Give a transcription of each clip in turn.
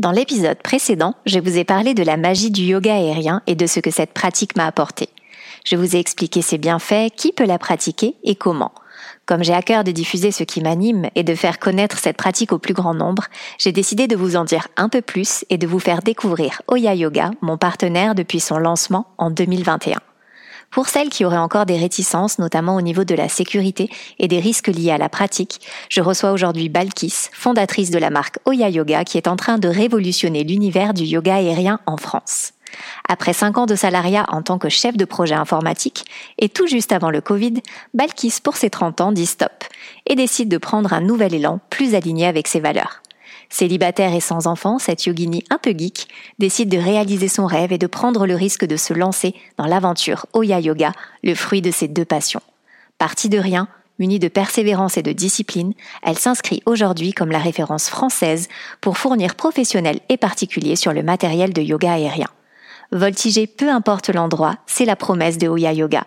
Dans l'épisode précédent, je vous ai parlé de la magie du yoga aérien et de ce que cette pratique m'a apporté. Je vous ai expliqué ses bienfaits, qui peut la pratiquer et comment. Comme j'ai à cœur de diffuser ce qui m'anime et de faire connaître cette pratique au plus grand nombre, j'ai décidé de vous en dire un peu plus et de vous faire découvrir Oya Yoga, mon partenaire depuis son lancement en 2021. Pour celles qui auraient encore des réticences, notamment au niveau de la sécurité et des risques liés à la pratique, je reçois aujourd'hui Balkis, fondatrice de la marque Oya Yoga, qui est en train de révolutionner l'univers du yoga aérien en France. Après cinq ans de salariat en tant que chef de projet informatique et tout juste avant le Covid, Balkis, pour ses 30 ans, dit stop et décide de prendre un nouvel élan plus aligné avec ses valeurs. Célibataire et sans enfant, cette yogini un peu geek décide de réaliser son rêve et de prendre le risque de se lancer dans l'aventure Oya Yoga, le fruit de ses deux passions. Partie de rien, munie de persévérance et de discipline, elle s'inscrit aujourd'hui comme la référence française pour fournir professionnels et particuliers sur le matériel de yoga aérien. Voltiger peu importe l'endroit, c'est la promesse de Oya Yoga.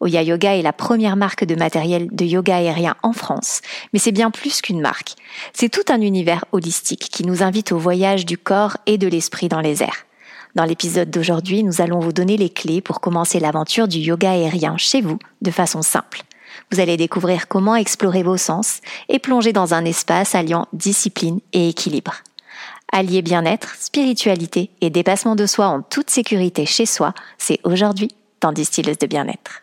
Oya Yoga est la première marque de matériel de yoga aérien en France, mais c'est bien plus qu'une marque. C'est tout un univers holistique qui nous invite au voyage du corps et de l'esprit dans les airs. Dans l'épisode d'aujourd'hui, nous allons vous donner les clés pour commencer l'aventure du yoga aérien chez vous de façon simple. Vous allez découvrir comment explorer vos sens et plonger dans un espace alliant discipline et équilibre. Allier bien-être, spiritualité et dépassement de soi en toute sécurité chez soi, c'est aujourd'hui dans Distilleuse de bien-être.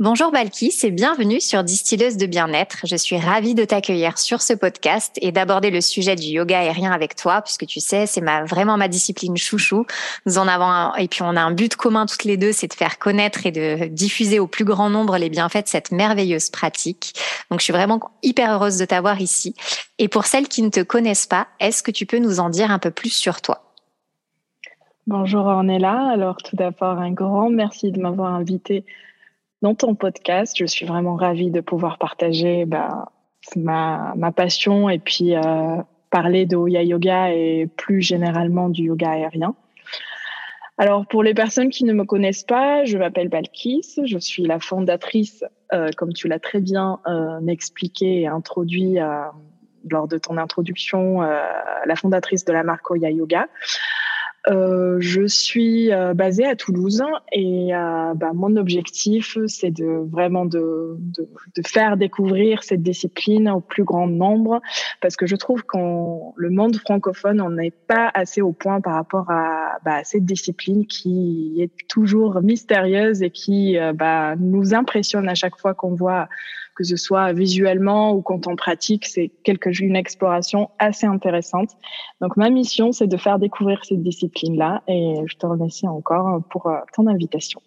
Bonjour Balkis et bienvenue sur Distilleuse de bien-être. Je suis ravie de t'accueillir sur ce podcast et d'aborder le sujet du yoga aérien avec toi puisque tu sais, c'est ma, vraiment ma discipline chouchou. Nous en avons un, et puis on a un but commun toutes les deux, c'est de faire connaître et de diffuser au plus grand nombre les bienfaits de cette merveilleuse pratique. Donc je suis vraiment hyper heureuse de t'avoir ici. Et pour celles qui ne te connaissent pas, est-ce que tu peux nous en dire un peu plus sur toi? Bonjour Ornella. Alors tout d'abord, un grand merci de m'avoir invité dans ton podcast. Je suis vraiment ravie de pouvoir partager bah, ma, passion et puis euh, parler de Oya Yoga et plus généralement du yoga aérien. Alors pour les personnes qui ne me connaissent pas, je m'appelle Balkis, je suis la fondatrice, euh, comme tu l'as très bien euh, expliqué et introduit lors de ton introduction, la fondatrice de la marque Oya Yoga. Euh, je suis euh, basée à Toulouse et euh, bah, mon objectif, c'est de vraiment de, de, de, faire découvrir cette discipline au plus grand nombre parce que je trouve qu'en le monde francophone, on n'est pas assez au point par rapport à, bah, cette discipline qui est toujours mystérieuse et qui bah, nous impressionne à chaque fois qu'on voit que ce soit visuellement ou quand on pratique, c'est quelque une exploration assez intéressante. Donc ma mission, c'est de faire découvrir cette discipline-là et je te remercie encore pour euh, ton invitation.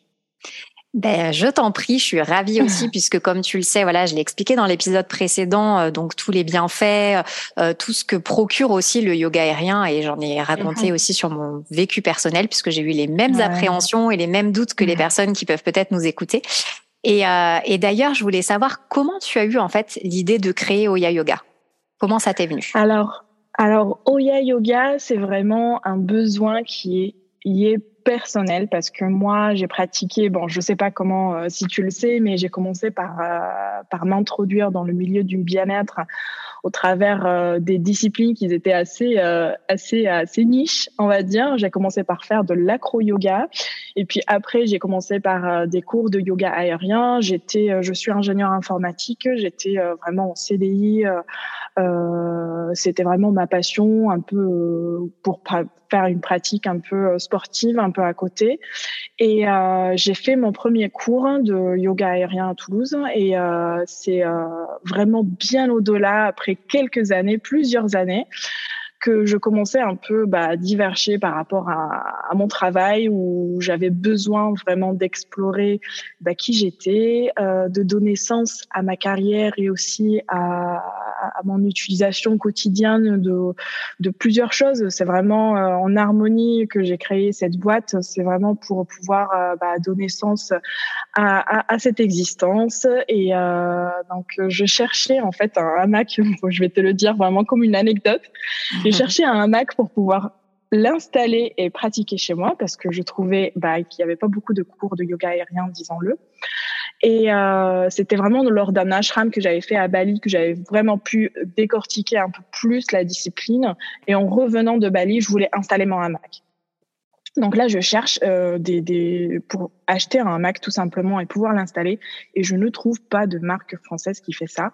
Ben, je t'en prie, je suis ravie aussi puisque comme tu le sais, voilà, je l'ai expliqué dans l'épisode précédent, euh, donc tous les bienfaits, euh, tout ce que procure aussi le yoga aérien et j'en ai raconté aussi sur mon vécu personnel puisque j'ai eu les mêmes appréhensions et les mêmes doutes que les personnes qui peuvent peut-être nous écouter. Et, euh, et d'ailleurs, je voulais savoir comment tu as eu en fait l'idée de créer Oya Yoga? Comment ça t'est venu? Alors, alors Oya Yoga, c'est vraiment un besoin qui est, personnel parce que moi j'ai pratiqué bon je sais pas comment euh, si tu le sais mais j'ai commencé par euh, par m'introduire dans le milieu du bien-être au travers des disciplines qui étaient assez assez assez niches, on va dire. J'ai commencé par faire de l'acro yoga et puis après j'ai commencé par euh, des cours de yoga aérien. J'étais je suis ingénieur informatique, j'étais vraiment en CDI c'était vraiment ma passion un peu pour faire une pratique un peu sportive, un peu à côté. Et euh, j'ai fait mon premier cours de yoga aérien à Toulouse et euh, c'est euh, vraiment bien au-delà après quelques années, plusieurs années que je commençais un peu bah, à diverger par rapport à, à mon travail où j'avais besoin vraiment d'explorer bah, qui j'étais, euh, de donner sens à ma carrière et aussi à, à mon utilisation quotidienne de, de plusieurs choses. C'est vraiment euh, en harmonie que j'ai créé cette boîte. C'est vraiment pour pouvoir euh, bah, donner sens à, à, cette existence. Et euh, donc, je cherchais en fait un hamac. je vais te le dire vraiment comme une anecdote. J'ai cherché un hamac pour pouvoir l'installer et pratiquer chez moi parce que je trouvais bah, qu'il n'y avait pas beaucoup de cours de yoga aérien, disons-le. Et euh, c'était vraiment lors d'un ashram que j'avais fait à Bali que j'avais vraiment pu décortiquer un peu plus la discipline. Et en revenant de Bali, je voulais installer mon hamac. Donc là, je cherche euh, des, des, pour acheter un hamac tout simplement et pouvoir l'installer. Et je ne trouve pas de marque française qui fait ça.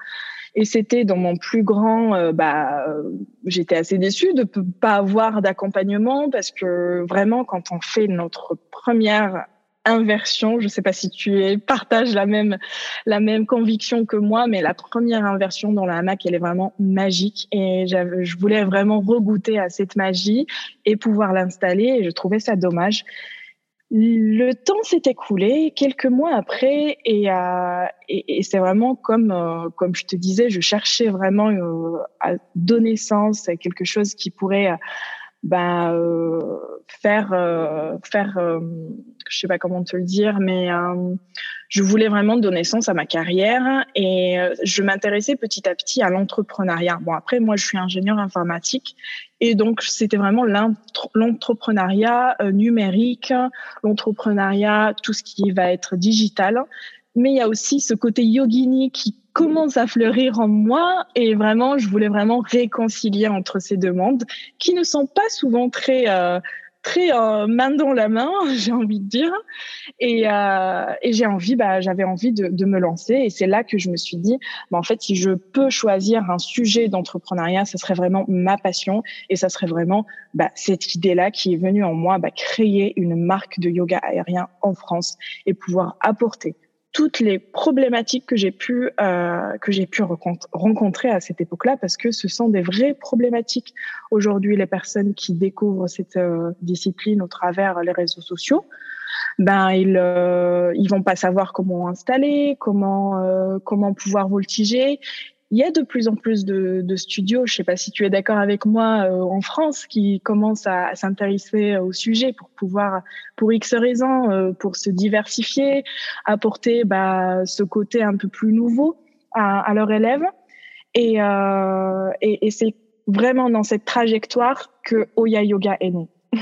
Et c'était dans mon plus grand, euh, bah, j'étais assez déçue de ne pas avoir d'accompagnement parce que vraiment, quand on fait notre première inversion. Je ne sais pas si tu partages la même la même conviction que moi, mais la première inversion dans la hamac, elle est vraiment magique et je voulais vraiment regoûter à cette magie et pouvoir l'installer. Et je trouvais ça dommage. Le temps s'est écoulé quelques mois après et, euh, et, et c'est vraiment comme euh, comme je te disais, je cherchais vraiment euh, à donner sens à quelque chose qui pourrait bah, euh, faire euh, faire euh, je sais pas comment te le dire mais je voulais vraiment donner sens à ma carrière et je m'intéressais petit à petit à l'entrepreneuriat. Bon après moi je suis ingénieur informatique et donc c'était vraiment l'entrepreneuriat numérique l'entrepreneuriat tout ce qui va être digital. Mais il y a aussi ce côté yogini qui commence à fleurir en moi et vraiment, je voulais vraiment réconcilier entre ces deux mondes qui ne sont pas souvent très euh, très euh, main dans la main, j'ai envie de dire. Et, euh, et j'ai envie, bah, j'avais envie de, de, me lancer. Et c'est là que je me suis dit, bah, en fait, si je peux choisir un sujet d'entrepreneuriat, ce serait vraiment ma passion. Et ça serait vraiment bah, cette idée-là qui est venue en moi, bah, créer une marque de yoga aérien en France et pouvoir apporter toutes les problématiques que j'ai pu euh, que j'ai pu rencontrer à cette époque-là parce que ce sont des vraies problématiques. Aujourd'hui les personnes qui découvrent cette euh, discipline au travers les réseaux sociaux ben ils euh, ils vont pas savoir comment installer comment euh, comment pouvoir voltiger il y a de plus en plus de, de studios, je ne sais pas si tu es d'accord avec moi, euh, en France, qui commencent à, s'intéresser au sujet pour pouvoir, pour X raisons, euh, pour se diversifier, apporter bah, ce côté un peu plus nouveau à, à leurs élèves. Et, euh, et, et c'est vraiment dans cette trajectoire que Oya Yoga est né.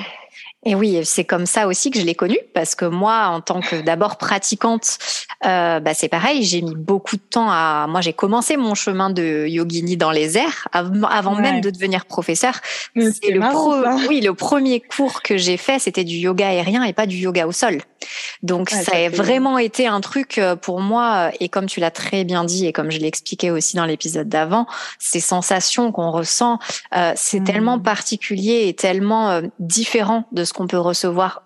Et oui, c'est comme ça aussi que je l'ai connu, parce que moi, en tant que d'abord pratiquante, euh, bah c'est pareil, j'ai mis beaucoup de temps à. Moi, j'ai commencé mon chemin de yogini dans les airs avant même de devenir professeur. C'est le pro... oui, le premier cours que j'ai fait, c'était du yoga aérien et pas du yoga au sol. Donc ça, a vraiment été un truc euh, pour moi, et comme tu l'as très bien dit et comme je l'ai expliqué aussi dans l'épisode d'avant, ces sensations qu'on ressent, euh, c'est mmh. tellement particulier et tellement euh, différent de ce qu'on peut recevoir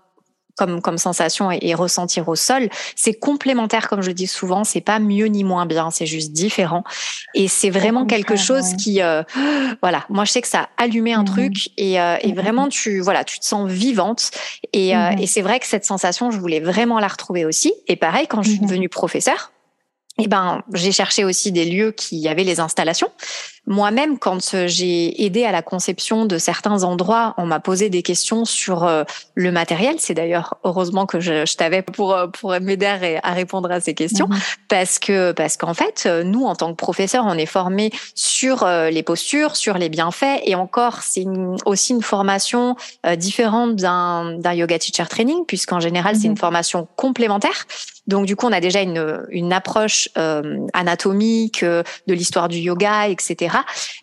comme, comme sensation et, ressentir au sol, c'est complémentaire, comme je dis souvent, c'est pas mieux ni moins bien, c'est juste différent. Et c'est vraiment quelque chose qui, euh, voilà, moi je sais que ça a allumé un mmh. truc et, euh, et, mmh. vraiment tu, voilà, tu te sens vivante. Et, euh, mmh. et c'est vrai que cette sensation, je voulais vraiment la retrouver aussi. Et pareil, quand je suis devenue professeure, eh ben, j'ai cherché aussi des lieux qui avaient les installations. Moi-même, quand euh, j'ai aidé à la conception de certains endroits, on m'a posé des questions sur euh, le matériel. C'est d'ailleurs heureusement que je, je t'avais pour euh, pour m'aider à, répondre à ces questions, mhm. parce que parce qu'en fait, nous en tant que professeurs, on est formés sur les postures, sur les bienfaits, et encore, c'est aussi une formation différente d'un d'un yoga teacher training, puisqu'en général, c'est une mhm. formation complémentaire. Donc du coup, on a déjà une, une approche anatomique de l'histoire du yoga, etc.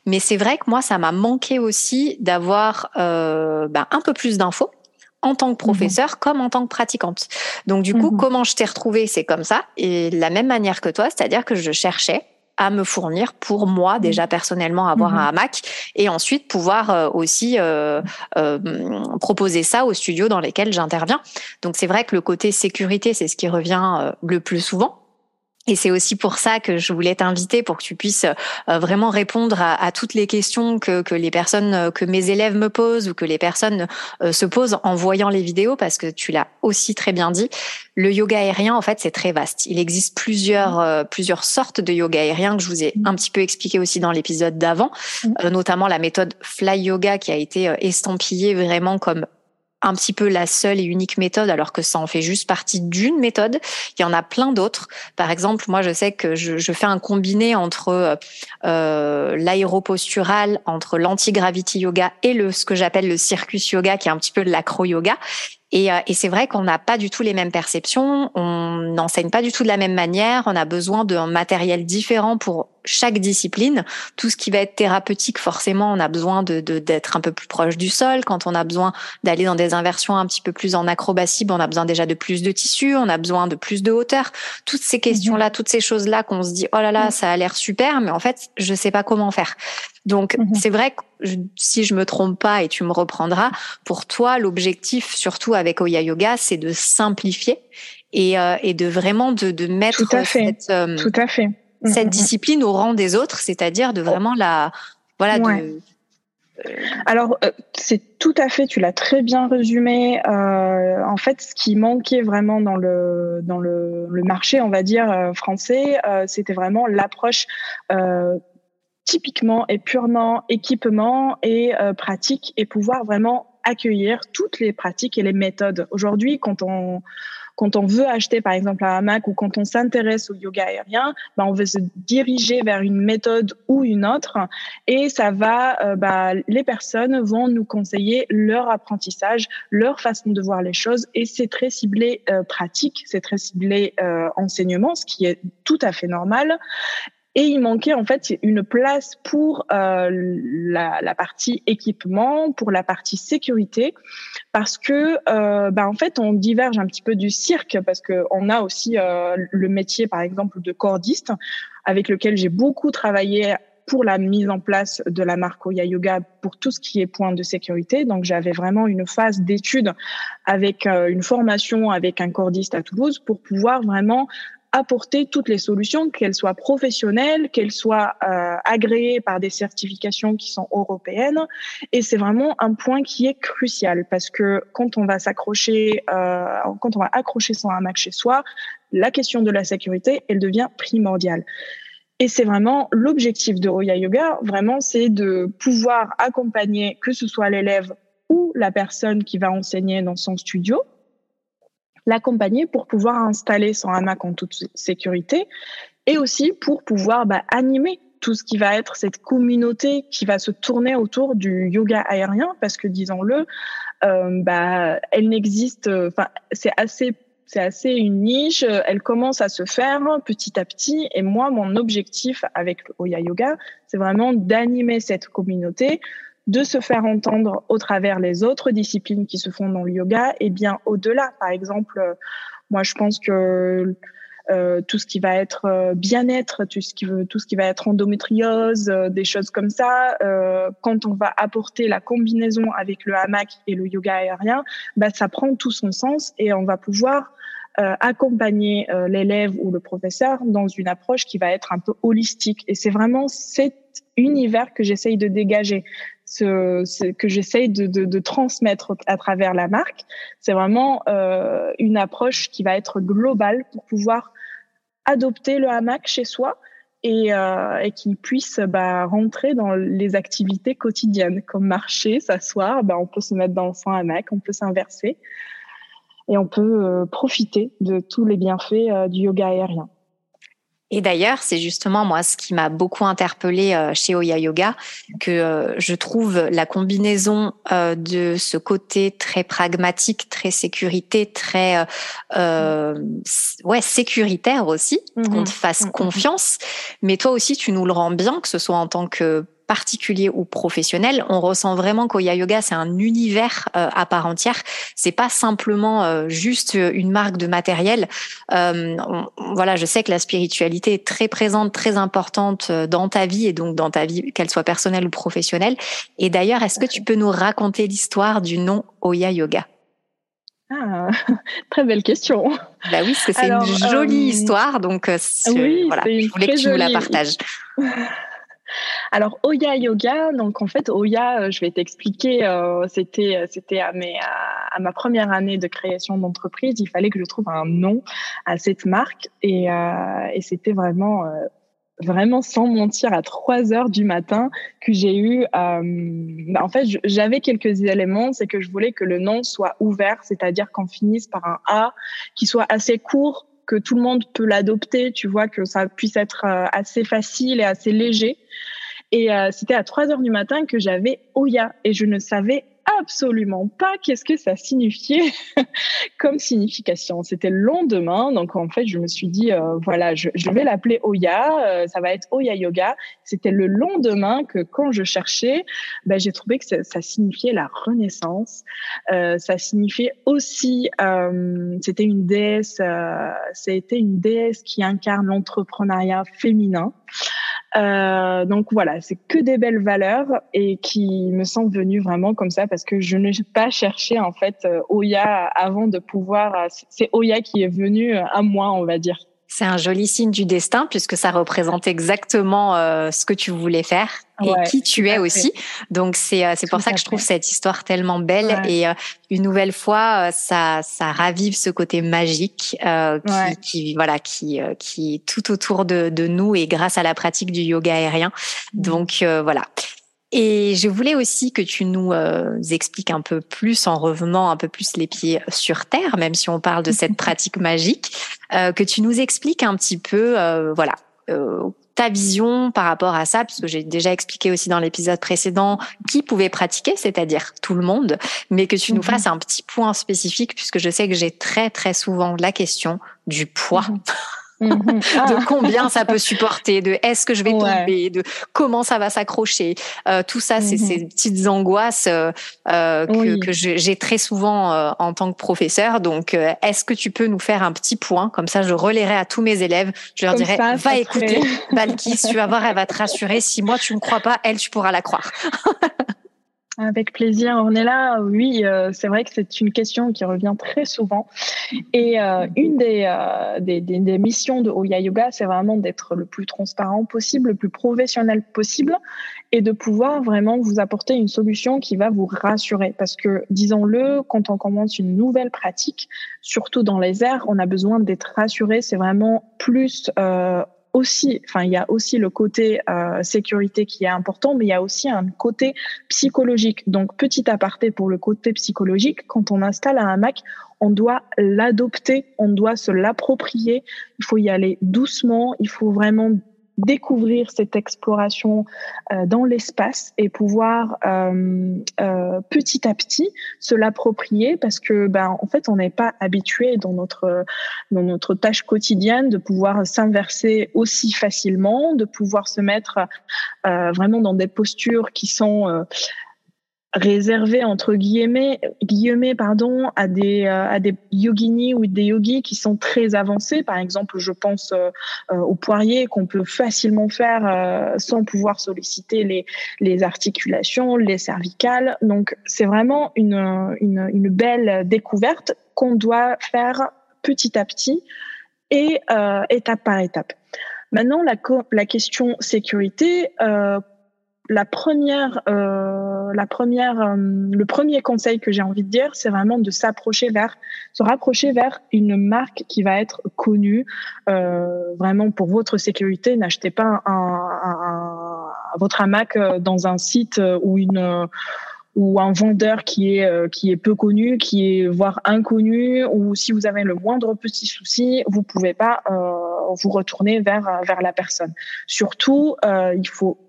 Mais c'est vrai que moi, ça m'a manqué aussi d'avoir euh, ben, un peu plus d'infos en tant que professeur mhm. comme en tant que pratiquante. Donc du coup, mhm. comment je t'ai retrouvée, c'est comme ça et de la même manière que toi, c'est-à-dire que je cherchais à me fournir pour moi mhm. déjà personnellement avoir un hamac et ensuite pouvoir euh, aussi euh, euh, proposer ça aux studios dans lesquels j'interviens. Donc c'est vrai que le côté sécurité, c'est ce qui revient le plus souvent. Et c'est aussi pour ça que je voulais t'inviter pour que tu puisses euh, vraiment répondre à, toutes les questions que, que, les personnes, euh, que mes élèves me posent ou que les personnes euh, se posent en voyant les vidéos, parce que tu l'as aussi très bien dit. Le yoga aérien, en fait, c'est très vaste. Il existe plusieurs, plusieurs sortes de yoga aérien que je vous ai un petit peu expliqué aussi dans l'épisode d'avant, notamment la méthode Fly Yoga qui a été estampillée vraiment comme un petit peu la seule et unique méthode, alors que ça en fait juste partie d'une méthode. Il y en a plein d'autres. Par exemple, moi, je sais que je, je fais un combiné entre euh, l'aéropostural, entre l'anti-gravity yoga et le ce que j'appelle le circus yoga, qui est un petit peu l'acro-yoga. Et, euh, et c'est vrai qu'on n'a pas du tout les mêmes perceptions, on n'enseigne pas du tout de la même manière, on a besoin d'un matériel différent pour chaque discipline. Tout ce qui va être thérapeutique, forcément, on a besoin de d'être un peu plus proche du sol. Quand on a besoin d'aller dans des inversions un petit peu plus en acrobatie, ben, on a besoin déjà de plus de tissu, on a besoin de plus de hauteur. Toutes ces questions-là, toutes ces choses-là qu'on se dit, oh là là, ça a l'air super, mais en fait, je sais pas comment faire. Donc, mhm. c'est vrai que si je me trompe pas et tu me reprendras, pour toi, l'objectif, surtout avec Oya Yoga, c'est de simplifier et, euh, et de vraiment de, de mettre Tout à fait. cette, euh, Tout à fait. Cette mhm. discipline au rang des autres, c'est-à-dire de vraiment la, voilà, de, alors, euh, c'est tout à fait, tu l'as très bien résumé. Euh, en fait, ce qui manquait vraiment dans le, dans le, le marché, on va dire, français, c'était vraiment l'approche typiquement et purement équipement et euh, pratique et pouvoir vraiment accueillir toutes les pratiques et les méthodes. Aujourd'hui, quand on quand on veut acheter par exemple un hamac ou quand on s'intéresse au yoga aérien, ben, on veut se diriger vers une méthode ou une autre et ça va, euh, bah, les personnes vont nous conseiller leur apprentissage, leur façon de voir les choses et c'est très ciblé euh, pratique, c'est très ciblé euh, enseignement, ce qui est tout à fait normal. Et il manquait en fait une place pour euh, la, la, partie équipement, pour la partie sécurité, parce que euh, bah, en fait on diverge un petit peu du cirque, parce que on a aussi euh, le métier par exemple de cordiste, avec lequel j'ai beaucoup travaillé pour la mise en place de la marque Oya Yoga pour tout ce qui est point de sécurité. Donc j'avais vraiment une phase d'étude avec euh, une formation avec un cordiste à Toulouse pour pouvoir vraiment apporter toutes les solutions, qu'elles soient professionnelles, qu'elles soient euh, agréées par des certifications qui sont européennes. Et c'est vraiment un point qui est crucial parce que quand on va s'accrocher, euh, quand on va accrocher son hamac chez soi, la question de la sécurité, elle devient primordiale. Et c'est vraiment l'objectif de Roya Yoga, vraiment, c'est de pouvoir accompagner que ce soit l'élève ou la personne qui va enseigner dans son studio, l'accompagner pour pouvoir installer son hamac en toute sécurité et aussi pour pouvoir bah, animer tout ce qui va être cette communauté qui va se tourner autour du yoga aérien parce que disons-le, euh, bah, elle n'existe, enfin c'est assez c'est assez une niche, elle commence à se faire petit à petit. Et moi, mon objectif avec Oya Yoga, c'est vraiment d'animer cette communauté, de se faire entendre au travers les autres disciplines qui se font dans le yoga et bien au-delà. Par exemple, euh, moi je pense que euh, tout ce qui va être euh, bien-être, tout ce qui veut, tout ce qui va être endométriose, euh, des choses comme ça. quand on va apporter la combinaison avec le hamac et le yoga aérien, bah, ça prend tout son sens et on va pouvoir accompagner l'élève ou le professeur dans une approche qui va être un peu holistique. Et c'est vraiment cet univers que j'essaye de dégager ce, que j'essaye de, de, de, transmettre à travers la marque. C'est vraiment euh, une approche qui va être globale pour pouvoir adopter le hamac chez soi et, euh, et qui puisse bah, rentrer dans les activités quotidiennes, comme marcher, s'asseoir. Bah, on peut se mettre dans son hamac, on peut s'inverser et on peut euh, profiter de tous les bienfaits euh, du yoga aérien. Et d'ailleurs, c'est justement moi ce qui m'a beaucoup interpellé euh, chez Oya Yoga, que euh, je trouve la combinaison euh, de ce côté très pragmatique, très sécurité, très ouais sécuritaire aussi, qu'on te fasse mmh, mmh, mmh. confiance. Mais toi aussi, tu nous le rends bien, que ce soit en tant que particulier ou professionnel, on ressent vraiment qu'Oya Yoga c'est un univers euh, à part entière. C'est pas simplement euh, juste une marque de matériel. Euh, voilà, je sais que la spiritualité est très présente, très importante dans ta vie et donc dans ta vie, qu'elle soit personnelle ou professionnelle. Et d'ailleurs, est-ce que tu peux nous raconter l'histoire du nom Oya Yoga? Ah, très belle question. Bah oui, parce que c'est une jolie histoire, donc oui, voilà, je voulais que tu nous la partages. Alors Oya Yoga, donc en fait Oya, euh, je vais t'expliquer, euh, c'était euh, c'était à, à, ma première année de création d'entreprise, il fallait que je trouve un nom à cette marque et, et c'était vraiment vraiment sans mentir à 3 heures du matin que j'ai eu bah, en fait j'avais quelques éléments c'est que je voulais que le nom soit ouvert c'est-à-dire qu'on finisse par un A qui soit assez court que tout le monde peut l'adopter, tu vois, que ça puisse être euh, assez facile et assez léger. Et euh, c'était à 3 heures du matin que j'avais Oya et je ne savais absolument pas qu'est-ce que ça signifiait comme signification? C'était le lendemain, donc en fait, je me suis dit, euh, voilà, je, je vais l'appeler Oya, euh, ça va être Oya Yoga. C'était le lendemain que quand je cherchais, ben, j'ai trouvé que ça, signifiait la renaissance. Euh, ça signifiait aussi, euh, c'était une déesse, c'était une déesse qui incarne l'entrepreneuriat féminin. Euh, donc voilà, c'est que des belles valeurs et qui me sont venues vraiment comme ça parce que je n'ai pas cherché en fait euh, Oya avant de pouvoir. Euh, c'est Oya qui est venu à moi, on va dire. C'est un joli signe du destin puisque ça représente exactement euh, ce que tu voulais faire et qui tu es aussi. Donc c'est euh, c'est pour ça que je trouve cette histoire tellement belle et euh, une nouvelle fois ça ça ravive ce côté magique qui, qui, voilà qui qui est tout autour de de nous et grâce à la pratique du yoga aérien. Mmh. Donc voilà. Et je voulais aussi que tu nous euh, expliques un peu plus, en revenant un peu plus les pieds sur terre, même si on parle de cette pratique magique, euh, que tu nous expliques un petit peu, euh, voilà, ta vision par rapport à ça, puisque j'ai déjà expliqué aussi dans l'épisode précédent qui pouvait pratiquer, c'est-à-dire tout le monde, mais que tu nous mhm. fasses un petit point spécifique, puisque je sais que j'ai très très souvent la question du poids. Mhm. Mhm. de ah. combien ça peut supporter, de est-ce que je vais tomber, de comment ça va s'accrocher. Euh, tout ça, c'est ces mhm. petites angoisses euh, euh que, que j'ai très souvent euh, en tant que professeur. Donc, euh, est-ce que tu peux nous faire un petit point? Comme ça, je relayerai à tous mes élèves. Je leur dirai, va écouter Balkis, tu vas voir, elle va te rassurer. Si moi, tu me crois pas, elle, tu pourras la croire. Avec plaisir, on est là. Oui, euh, c'est vrai que c'est une question qui revient très souvent. Et euh, une des, euh, des, des, des, missions de Oya Yoga, c'est vraiment d'être le plus transparent possible, le plus professionnel possible, et de pouvoir vraiment vous apporter une solution qui va vous rassurer. Parce que, disons-le, quand on commence une nouvelle pratique, surtout dans les airs, on a besoin d'être rassuré. C'est vraiment plus enfin, il y a aussi le côté euh, sécurité qui est important, mais il y a aussi un côté psychologique. Donc, petit aparté pour le côté psychologique, quand on installe un hamac, on doit l'adopter, on doit se l'approprier. Il faut y aller doucement, il faut vraiment découvrir cette exploration euh, dans l'espace et pouvoir euh, euh, petit à petit se l'approprier parce que ben en fait on n'est pas habitué dans notre dans notre tâche quotidienne de pouvoir s'inverser aussi facilement, de pouvoir se mettre euh, vraiment dans des postures qui sont réservé entre guillemets, guillemets pardon, à des euh, à des yoginis ou des yogis qui sont très avancés. Par exemple, je pense euh, euh au poirier qu'on peut facilement faire euh, sans pouvoir solliciter les les articulations, les cervicales. Donc c'est vraiment une, une une belle découverte qu'on doit faire petit à petit et étape par étape. Maintenant, la, la question sécurité, euh, la première, euh, la première, euh, le premier conseil que j'ai envie de dire, c'est vraiment de s'approcher vers, se rapprocher vers une marque qui va être connue. Euh, vraiment pour votre sécurité, n'achetez pas un, un, votre hamac euh, dans un site ou une ou un vendeur qui est qui est peu connu, qui est voire inconnu, ou si vous avez le moindre petit souci, vous pouvez pas vous retourner vers vers la personne. Surtout, il faut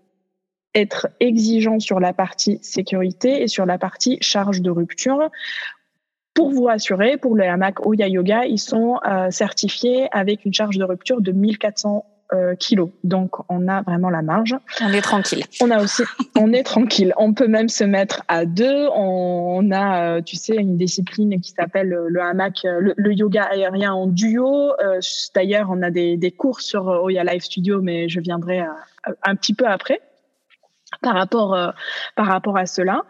être exigeant sur la partie sécurité et sur la partie charge de rupture. Pour vous assurer, pour le hamac Oya Yoga, ils sont euh, certifiés avec une charge de rupture de 1400 euh, kilos. Donc, on a vraiment la marge. On est tranquille. On a aussi, on est tranquille. On peut même se mettre à deux. On, a, euh, tu sais, une discipline qui s'appelle le hamac, le, yoga aérien en duo. D'ailleurs, on a des, des cours sur Oya Live Studio, mais je viendrai un petit peu après. Par rapport euh, par rapport à cela.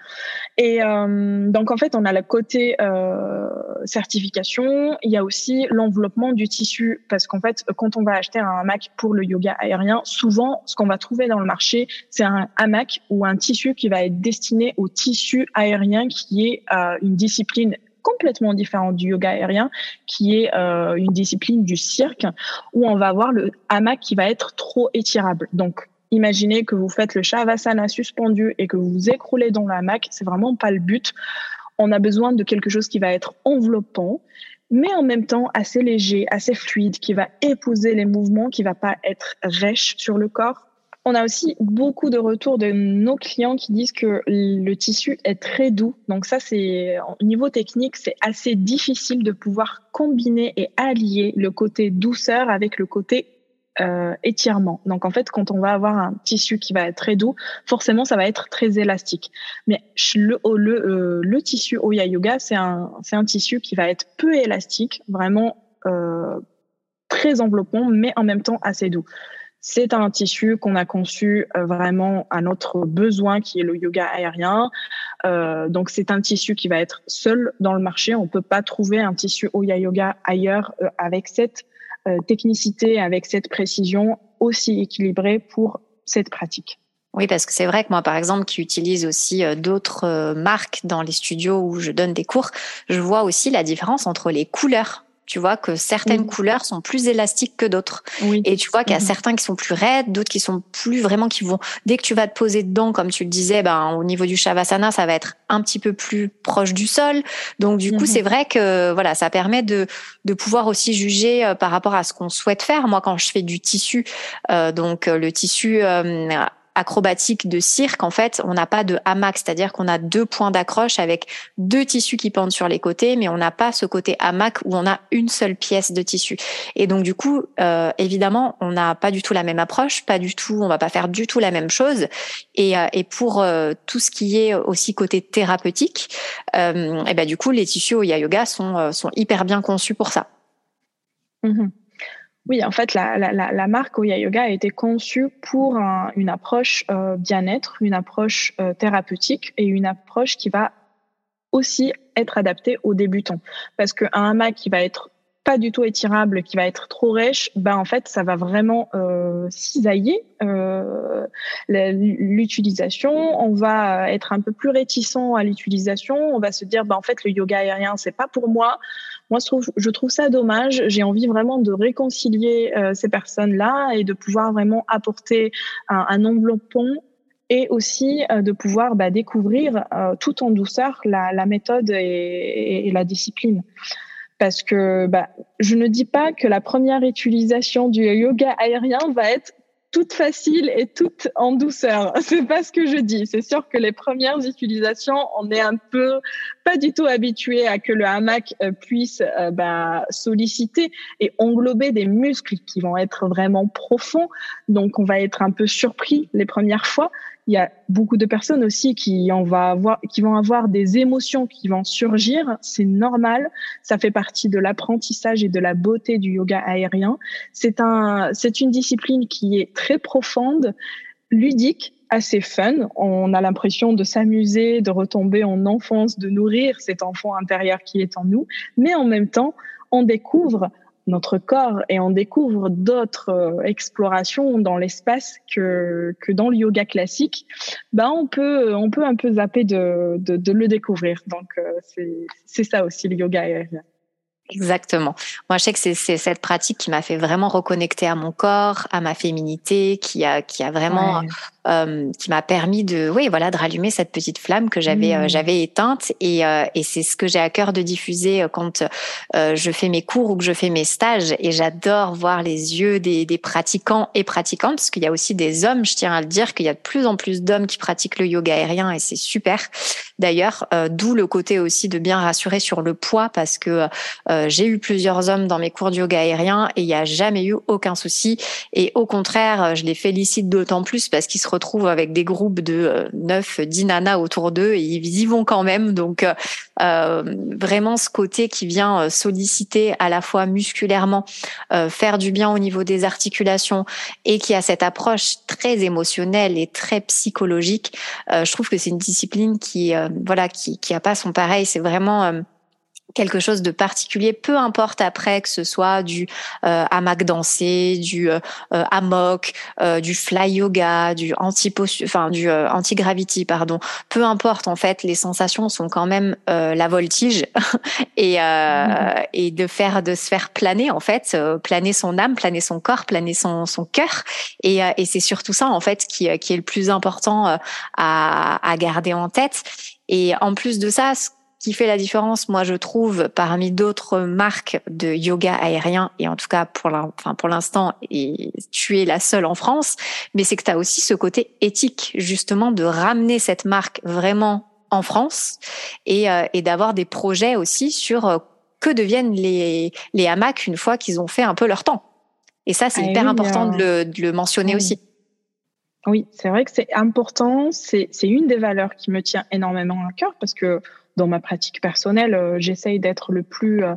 Et euh, donc en fait on a le côté euh, certification. Il y a aussi l'enveloppement du tissu. Parce qu'en fait quand on va acheter un hamac pour le yoga aérien souvent ce qu'on va trouver dans le marché c'est un hamac ou un tissu qui va être destiné au tissu aérien qui est une discipline complètement différente du yoga aérien, qui est une discipline du cirque, où on va avoir le hamac qui va être trop étirable. Donc, Imaginez que vous faites le shavasana suspendu et que vous vous écroulez dans la hamac, c'est vraiment pas le but. On a besoin de quelque chose qui va être enveloppant, mais en même temps assez léger, assez fluide, qui va épouser les mouvements, qui va pas être rêche sur le corps. On a aussi beaucoup de retours de nos clients qui disent que le tissu est très doux. Donc ça, c'est au niveau technique, c'est assez difficile de pouvoir combiner et allier le côté douceur avec le côté euh, étirement. Donc en fait, quand on va avoir un tissu qui va être très doux, forcément, ça va être très élastique. Mais le, le, euh, le tissu Oya Yoga, c'est un, un tissu qui va être peu élastique, vraiment euh, très enveloppant, mais en même temps assez doux. C'est un tissu qu'on a conçu euh, vraiment à notre besoin, qui est le yoga aérien. Euh, donc c'est un tissu qui va être seul dans le marché. On peut pas trouver un tissu Oya Yoga ailleurs euh, avec cette technicité, avec cette précision aussi équilibrée pour cette pratique. Oui, parce que c'est vrai que moi, par exemple, qui utilise aussi euh, d'autres euh, marques dans les studios où je donne des cours, je vois aussi la différence entre les couleurs tu vois que certaines couleurs sont plus élastiques que d'autres. Et tu vois qu'il y a mhm. certains qui sont plus raides, d'autres qui sont plus vraiment qui vont dès que tu vas te poser dedans, comme tu le disais, ben au niveau du shavasana, ça va être un petit peu plus proche du sol. Donc du coup, mhm. c'est vrai que voilà, ça permet de de pouvoir aussi juger euh, par rapport à ce qu'on souhaite faire. Moi, quand je fais du tissu, euh, donc euh, le tissu acrobatique de cirque, en fait, on n'a pas de hamac, c'est-à-dire qu'on a deux points d'accroche avec deux tissus qui pendent sur les côtés, mais on n'a pas ce côté hamac où on a une seule pièce de tissu. Et donc du coup, euh, évidemment, on n'a pas du tout la même approche, pas du tout, on va pas faire du tout la même chose. Et, euh, et pour euh, tout ce qui est aussi côté thérapeutique, et ben du coup, les tissus au yoga sont sont hyper bien conçus pour ça. Mmh oui, en fait, la, marque Oya Yoga a été conçue pour une approche euh, bien-être, une approche euh, thérapeutique et une approche qui va aussi être adaptée aux débutants. Parce qu'un hamac qui va être pas du tout étirable, qui va être trop rêche, ben en fait, ça va vraiment euh, cisailler l'utilisation. On va être un peu plus réticent à l'utilisation. On va se dire, ben en fait, le yoga aérien, c'est pas pour moi. Moi, je trouve, je trouve ça dommage. J'ai envie vraiment de réconcilier euh, ces personnes-là et de pouvoir vraiment apporter un, un enveloppement et aussi euh, de pouvoir bah, découvrir euh, tout en douceur la, la méthode et, et, la discipline. Parce que bah, je ne dis pas que la première utilisation du yoga aérien va être toute facile et toute en douceur. C'est pas ce que je dis. C'est sûr que les premières utilisations, on est un peu pas du tout habitué à que le hamac euh, puisse euh, bah, solliciter et englober des muscles qui vont être vraiment profonds. Donc, on va être un peu surpris les premières fois il y a beaucoup de personnes aussi qui vont avoir des émotions qui vont surgir. C'est normal. Ça fait partie de l'apprentissage et de la beauté du yoga aérien. C'est un, c'est une discipline qui est très profonde, ludique, assez fun. On a l'impression de s'amuser, de retomber en enfance, de nourrir cet enfant intérieur qui est en nous. Mais en même temps, on découvre notre corps et on découvre d'autres euh, explorations dans l'espace que, que dans le yoga classique, ben on peut on peut un peu zapper de, de, de le découvrir. Donc euh, c'est ça aussi le yoga aérien. Exactement. Moi, je sais que c'est cette pratique qui m'a fait vraiment reconnecter à mon corps, à ma féminité, qui a qui a vraiment euh, qui m'a permis de, oui, voilà, de rallumer cette petite flamme que j'avais euh, mmh. j'avais éteinte. Et, euh, et c'est ce que j'ai à cœur de diffuser quand je fais mes cours ou que je fais mes stages. Et j'adore voir les yeux des, des pratiquants et pratiquantes, parce qu'il y a aussi des hommes. Je tiens à le dire qu'il y a de plus en plus d'hommes qui pratiquent le yoga aérien et c'est super. D'ailleurs, d'où le côté aussi de bien rassurer sur le poids, parce que j'ai eu plusieurs hommes dans mes cours de yoga aérien et il n'y a jamais eu aucun souci. Et au contraire, je les félicite d'autant plus parce qu'ils se retrouvent avec des groupes de 9, 10 nanas autour d'eux et ils y vont quand même. Donc vraiment ce côté qui vient solliciter à la fois musculairement, faire du bien au niveau des articulations et qui a cette approche très émotionnelle et très psychologique, je trouve que c'est une discipline qui voilà qui qui pas son pareil. C'est vraiment quelque chose de particulier, peu importe après que ce soit du euh, hamac dansé, du euh, euh euh, du fly yoga, du anti enfin du anti gravity pardon. Peu importe en fait, les sensations sont quand même la voltige et mmh. et de faire de se faire planer en fait, planer son âme, planer son corps, planer son son cœur et et c'est surtout ça en fait qui qui est le plus important à à garder en tête. Et en plus de ça, qui fait la différence, moi, je trouve, parmi d'autres marques de yoga aérien, et en tout cas pour l'instant, et tu es la seule en France, mais c'est que tu as aussi ce côté éthique, justement, de ramener cette marque vraiment en France et, euh, et d'avoir des projets aussi sur euh, que deviennent les, les hamacs une fois qu'ils ont fait un peu leur temps. Et ça, c'est ah hyper important de, le, de, le, mentionner aussi. Oui, c'est vrai que c'est important. C'est une des valeurs qui me tient énormément à cœur parce que dans ma pratique personnelle, euh, j'essaye d'être le plus euh,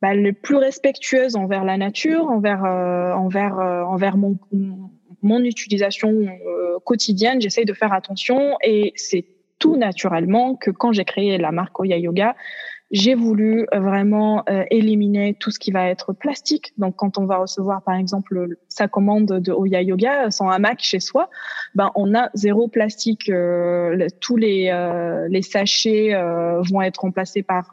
bah, le plus respectueuse envers la nature, envers euh, envers envers mon mon utilisation quotidienne. J'essaye de faire attention et c'est tout naturellement que quand j'ai créé la marque Oya Yoga, j'ai voulu euh, vraiment euh, éliminer tout ce qui va être plastique. Donc, quand on va recevoir, par exemple, sa commande de Oya Yoga, son hamac chez soi, ben on a zéro plastique. Euh, tous les les sachets vont être remplacés par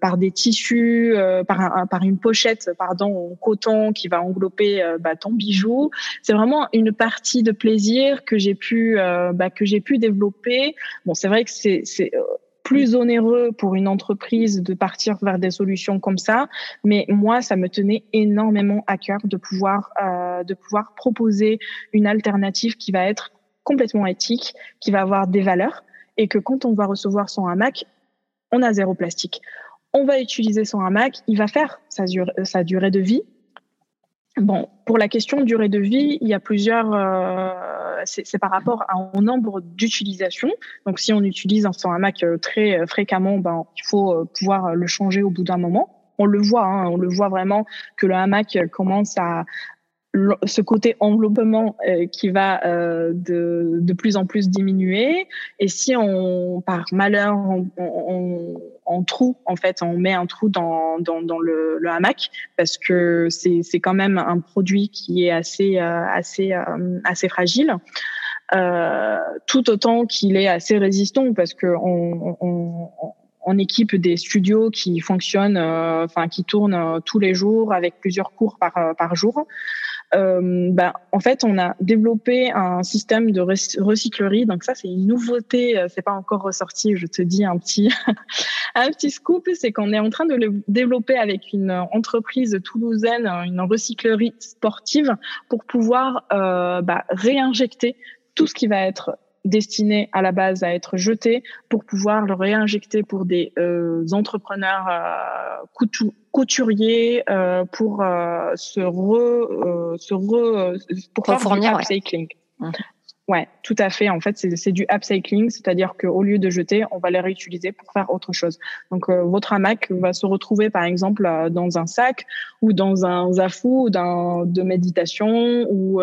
par des tissus, par un, par une pochette, pardon, en coton qui va englober bah, ton bijou. C'est vraiment une partie de plaisir que j'ai pu bah, que j'ai pu développer. Bon, c'est vrai que c'est plus onéreux pour une entreprise de partir vers des solutions comme ça, mais moi, ça me tenait énormément à cœur de pouvoir euh, de pouvoir proposer une alternative qui va être complètement éthique, qui va avoir des valeurs, et que quand on va recevoir son hamac, on a zéro plastique. On va utiliser son hamac, il va faire sa, sa durée de vie, Bon, pour la question durée de vie, il y a plusieurs. Euh, c'est par rapport au nombre d'utilisations. Donc, si on utilise un hamac euh, très euh, fréquemment, ben, il faut pouvoir le changer au bout d'un moment. On le voit, hein, on le voit vraiment que le hamac commence à, ce côté enveloppement euh, qui va euh, de, de, plus en plus diminuer. Et si on, par malheur, on, on, on, trou, en fait, on met un trou dans, dans, dans le, le, hamac, parce que c'est, quand même un produit qui est assez, euh, assez, assez fragile. tout autant qu'il est assez résistant, parce que on, on, on équipe des studios qui fonctionnent, enfin qui tournent tous les jours avec plusieurs cours par, par jour euh, bah, en fait, on a développé un système de recyclerie. Donc ça, c'est une nouveauté. Euh, c'est pas encore ressorti. Je te dis un petit, un petit scoop, c'est qu'on est en train de le développer avec une entreprise toulousaine, une recyclerie sportive, pour pouvoir euh, bah, réinjecter tout ce qui va être destiné à la base à être jeté pour pouvoir le réinjecter pour des euh, entrepreneurs euh, couturiers euh, pour euh, se re, euh, se re pour faire du upcycling. Ouais. ouais. tout à fait. En fait, c'est du upcycling, c'est-à-dire qu'au lieu de jeter, on va les réutiliser pour faire autre chose. Donc, votre hamac va se retrouver, par exemple, dans un sac ou dans un zafou, dans de méditation ou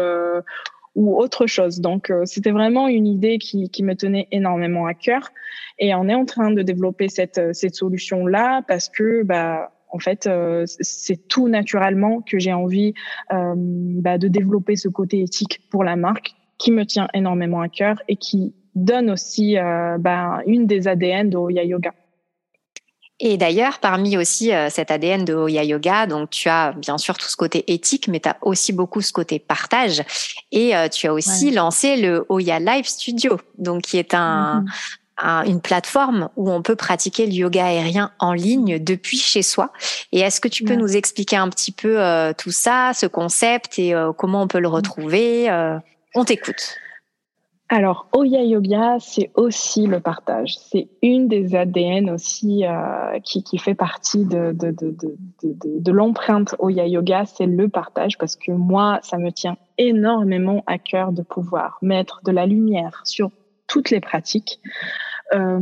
ou autre chose. Donc, euh, c'était vraiment une idée qui, qui, me tenait énormément à cœur. Et on est en train de développer cette, euh, cette solution-là parce que, bah, en fait, euh, c'est tout naturellement que j'ai envie euh, bah, de développer ce côté éthique pour la marque qui me tient énormément à cœur et qui donne aussi bah, une des ADN de Oya Yoga. Et d'ailleurs, parmi aussi euh, cet ADN de Oya Yoga, donc tu as bien sûr tout ce côté éthique, mais tu as aussi beaucoup ce côté partage. Et euh, tu as aussi lancé le Oya Live Studio, donc qui est un, mm-hmm. une plateforme où on peut pratiquer le yoga aérien en ligne depuis chez soi. Et est-ce que tu peux nous expliquer un petit peu euh, tout ça, ce concept et comment on peut le mm-hmm. retrouver On t'écoute. Alors, Oya Yoga, c'est aussi le partage. C'est une des ADN aussi euh, qui, qui, fait partie de, de, de, de, de l'empreinte Oya Yoga, c'est le partage parce que moi, ça me tient énormément à cœur de pouvoir mettre de la lumière sur toutes les pratiques. Euh,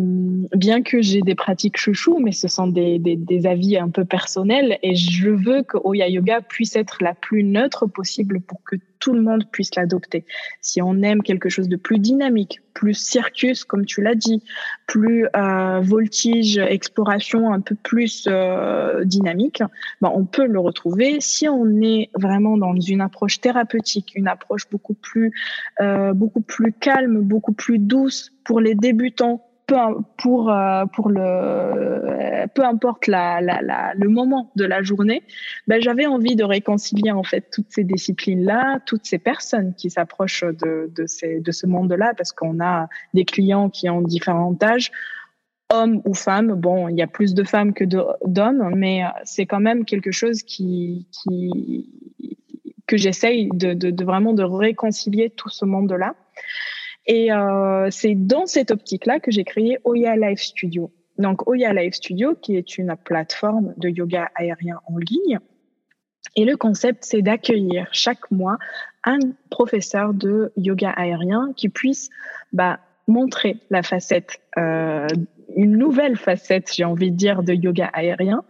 bien que j'ai des pratiques chouchou, mais ce sont des, des, des, avis un peu personnels et je veux que Oya Yoga puisse être la plus neutre possible pour que tout le monde puisse l'adopter. Si on aime quelque chose de plus dynamique, plus circus, comme tu l'as dit, plus euh, voltige, exploration un peu plus euh, dynamique, ben on peut le retrouver. Si on est vraiment dans une approche thérapeutique, une approche beaucoup plus, euh, beaucoup plus calme, beaucoup plus douce pour les débutants, peu pour euh, pour le peu importe le moment de la journée, ben j'avais envie de réconcilier en fait toutes ces disciplines là, toutes ces personnes qui s'approchent de de ces de ce monde là parce qu'on a des clients qui ont différents âges hommes ou femmes. Bon, il y a plus de femmes que d'hommes, mais euh, c'est quand même quelque chose qui, que j'essaye de, de, vraiment de réconcilier tout ce monde-là. Et euh, c'est dans cette optique-là que j'ai créé Oya Live Studio. Donc Oya Live Studio, qui est une plateforme de yoga aérien en ligne. Et le concept, c'est d'accueillir chaque mois un professeur de yoga aérien qui puisse bah, montrer la facette, euh, une nouvelle facette, j'ai envie de dire, de yoga aérien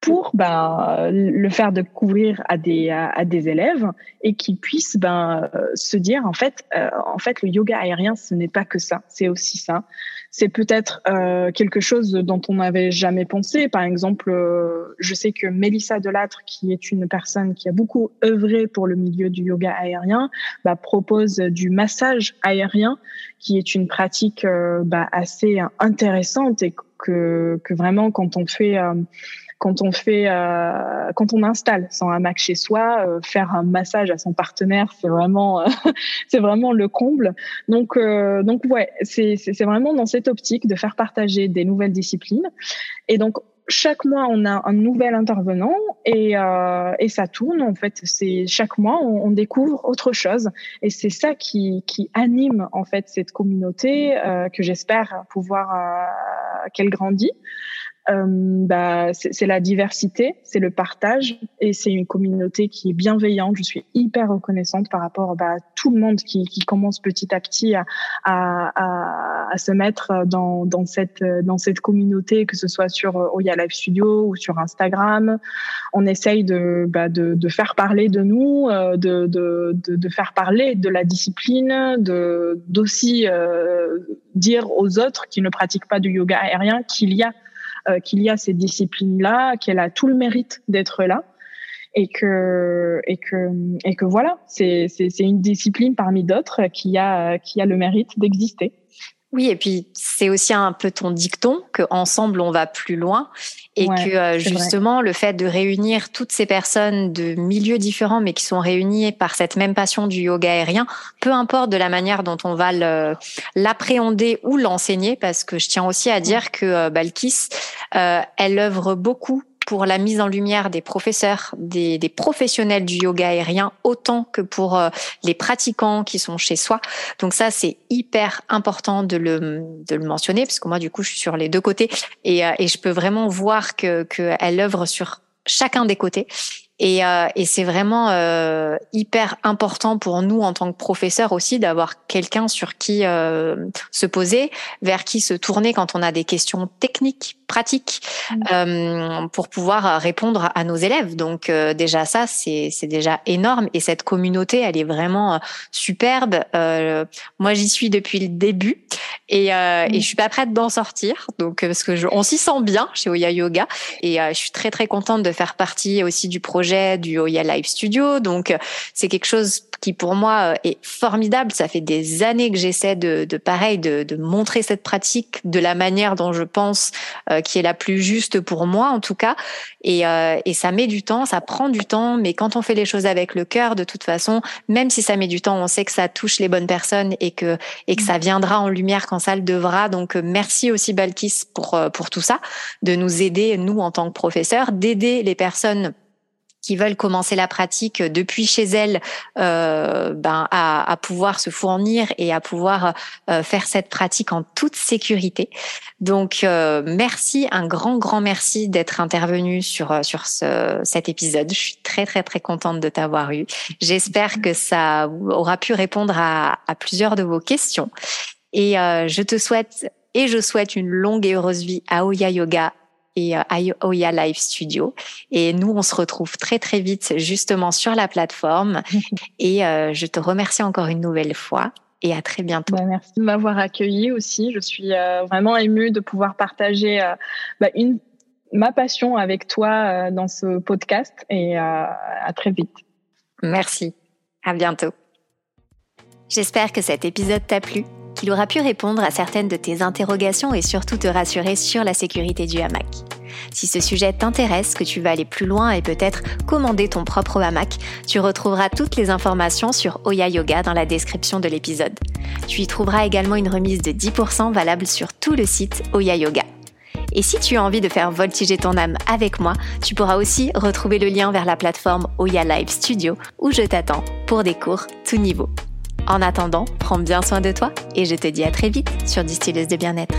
pour ben, le faire découvrir à des, à, des élèves et qu'ils puissent ben, se dire en fait, euh, en fait le yoga aérien ce n'est pas que ça, c'est aussi ça. C'est peut-être euh, quelque chose dont on n'avait jamais pensé. Par exemple, euh, je sais que Mélissa Delattre, qui est une personne qui a beaucoup œuvré pour le milieu du yoga aérien, bah, propose du massage aérien, qui est une pratique bah, assez intéressante et que, que vraiment quand on fait quand on fait, euh, quand on installe son hamac chez soi, euh, faire un massage à son partenaire, c'est vraiment, c'est vraiment le comble. Donc, euh, donc ouais, c'est c'est vraiment dans cette optique de faire partager des nouvelles disciplines. Et donc chaque mois, on a un nouvel intervenant et, euh, et ça tourne. En fait, c'est chaque mois, on, on, découvre autre chose et c'est ça qui, qui anime en fait cette communauté euh, que j'espère pouvoir euh, qu'elle grandit euh, bah, c'est la diversité, c'est le partage et c'est une communauté qui est bienveillante. Je suis hyper reconnaissante par rapport bah, à tout le monde qui, qui commence petit à petit à, à, à, se mettre dans, dans, cette, dans cette communauté, que ce soit sur Oya Live Studio ou sur Instagram. On essaye de, bah, de, de faire parler de nous, euh, de, de, de, faire parler de la discipline, de d'aussi euh, dire aux autres qui ne pratiquent pas du yoga aérien qu'il y a euh, qu'il y a ces disciplines-là, qu'elle a tout le mérite d'être là et que et que et que voilà, c'est c'est une discipline parmi d'autres qui a qui a le mérite d'exister. Oui, et puis c'est aussi un peu ton dicton que ensemble on va plus loin et que euh, justement le fait de réunir toutes ces personnes de milieux différents mais qui sont réunies par cette même passion du yoga aérien, peu importe de la manière dont on va l'appréhender ou l'enseigner, parce que je tiens aussi à dire que euh, Balkis, euh, elle œuvre beaucoup pour la mise en lumière des professeurs, des, des professionnels du yoga aérien, autant que pour euh, les pratiquants qui sont chez soi. Donc ça, c'est hyper important de le, de le mentionner, parce que moi, du coup, je suis sur les deux côtés et, euh, et je peux vraiment voir que qu'elle œuvre sur chacun des côtés. Et, euh, et c'est vraiment euh, hyper important pour nous en tant que professeurs aussi d'avoir quelqu'un sur qui euh, se poser, vers qui se tourner quand on a des questions techniques, pratiques, mmh. euh, pour pouvoir répondre à nos élèves. Donc euh, déjà ça, c'est déjà énorme. Et cette communauté, elle est vraiment euh, superbe. moi, j'y suis depuis le début et, mmh. et je suis pas prête d'en sortir. Donc parce que je, on s'y sent bien chez Oya Yoga et je suis très très contente de faire partie aussi du projet du Oya Live Studio. Donc, euh, c'est quelque chose qui pour moi euh, est formidable. Ça fait des années que j'essaie de, de pareil, de, de, montrer cette pratique de la manière dont je pense euh, qui est la plus juste pour moi en tout cas. Et, et ça met du temps, ça prend du temps, mais quand on fait les choses avec le cœur, de toute façon, même si ça met du temps, on sait que ça touche les bonnes personnes et que et que ça viendra en lumière quand ça le devra. Donc merci aussi Balkis pour pour tout ça, de nous aider nous en tant que professeurs, d'aider les personnes qui veulent commencer la pratique depuis chez elles euh, ben, à, à, pouvoir se fournir et à pouvoir euh, faire cette pratique en toute sécurité. Donc euh, merci, un grand grand merci d'être intervenu sur euh, sur ce, cet épisode. Je suis très très très contente de t'avoir eu. J'espère que ça aura pu répondre à, à plusieurs de vos questions. Et euh, je te souhaite et je souhaite une longue et heureuse vie à Oya Yoga et euh, Oya Live Studio. Et nous, on se retrouve très très vite justement sur la plateforme. et euh, je te remercie encore une nouvelle fois et à très bientôt. Bah, merci de m'avoir accueilli aussi. Je suis euh, vraiment émue de pouvoir partager euh, bah, une, ma passion avec toi euh, dans ce podcast et à très vite. Merci. À bientôt. J'espère que cet épisode t'a plu qu'il aura pu répondre à certaines de tes interrogations et surtout te rassurer sur la sécurité du hamac. Si ce sujet t'intéresse, que tu vas aller plus loin et peut-être commander ton propre hamac, tu retrouveras toutes les informations sur Oya Yoga dans la description de l'épisode. Tu y trouveras également une remise de 10% valable sur tout le site Oya Yoga. Et si tu as envie de faire voltiger ton âme avec moi, tu pourras aussi retrouver le lien vers la plateforme Oya Live Studio où je t'attends pour des cours tout niveau. En attendant, prends bien soin de toi et je te dis à très vite sur Distilleuse de bien-être.